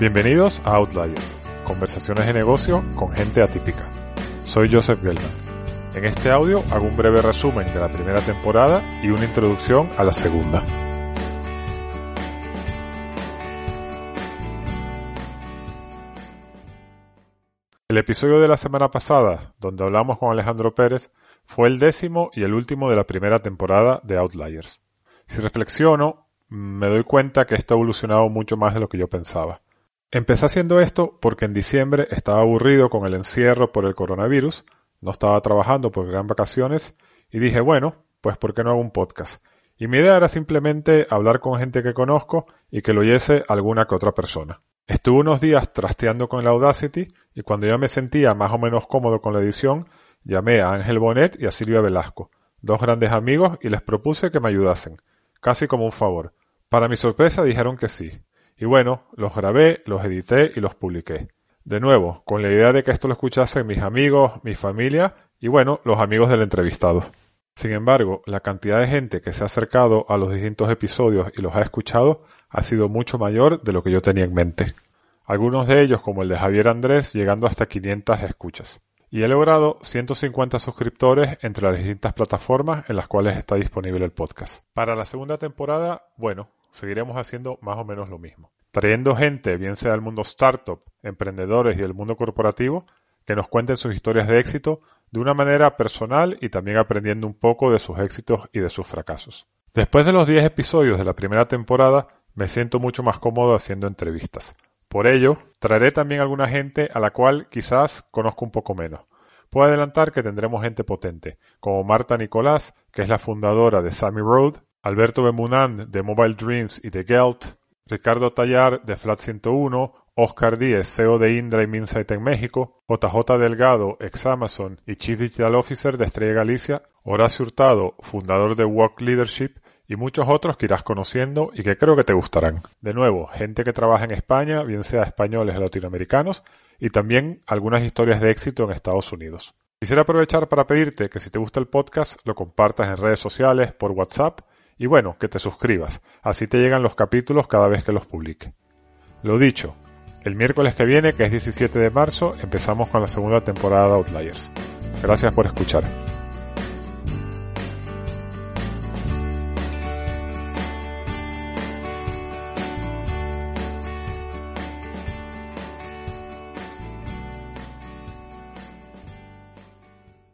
Bienvenidos a Outliers, conversaciones de negocio con gente atípica. Soy Joseph Gelman. En este audio hago un breve resumen de la primera temporada y una introducción a la segunda. El episodio de la semana pasada, donde hablamos con Alejandro Pérez, fue el décimo y el último de la primera temporada de Outliers. Si reflexiono, me doy cuenta que esto ha evolucionado mucho más de lo que yo pensaba. Empecé haciendo esto porque en diciembre estaba aburrido con el encierro por el coronavirus, no estaba trabajando porque eran vacaciones y dije, bueno, pues ¿por qué no hago un podcast? Y mi idea era simplemente hablar con gente que conozco y que lo oyese alguna que otra persona. Estuve unos días trasteando con el Audacity y cuando ya me sentía más o menos cómodo con la edición, llamé a Ángel Bonet y a Silvia Velasco, dos grandes amigos, y les propuse que me ayudasen, casi como un favor. Para mi sorpresa dijeron que sí. Y bueno, los grabé, los edité y los publiqué. De nuevo, con la idea de que esto lo escuchasen mis amigos, mi familia y bueno, los amigos del entrevistado. Sin embargo, la cantidad de gente que se ha acercado a los distintos episodios y los ha escuchado ha sido mucho mayor de lo que yo tenía en mente. Algunos de ellos, como el de Javier Andrés, llegando hasta 500 escuchas. Y he logrado 150 suscriptores entre las distintas plataformas en las cuales está disponible el podcast. Para la segunda temporada, bueno, seguiremos haciendo más o menos lo mismo. Trayendo gente, bien sea del mundo startup, emprendedores y del mundo corporativo, que nos cuenten sus historias de éxito de una manera personal y también aprendiendo un poco de sus éxitos y de sus fracasos. Después de los 10 episodios de la primera temporada, me siento mucho más cómodo haciendo entrevistas. Por ello, traeré también alguna gente a la cual quizás conozco un poco menos. Puedo adelantar que tendremos gente potente, como Marta Nicolás, que es la fundadora de Sammy Road, Alberto Bemunan de Mobile Dreams y de Gelt, Ricardo Tallar de Flat 101, Oscar Díez, CEO de Indra y Minsight en México, JJ Delgado, ex Amazon y Chief Digital Officer de Estrella Galicia, Horacio Hurtado, fundador de Walk Leadership, y muchos otros que irás conociendo y que creo que te gustarán. De nuevo, gente que trabaja en España, bien sea españoles o latinoamericanos, y también algunas historias de éxito en Estados Unidos. Quisiera aprovechar para pedirte que si te gusta el podcast lo compartas en redes sociales, por WhatsApp y bueno, que te suscribas, así te llegan los capítulos cada vez que los publique. Lo dicho, el miércoles que viene, que es 17 de marzo, empezamos con la segunda temporada de Outliers. Gracias por escuchar.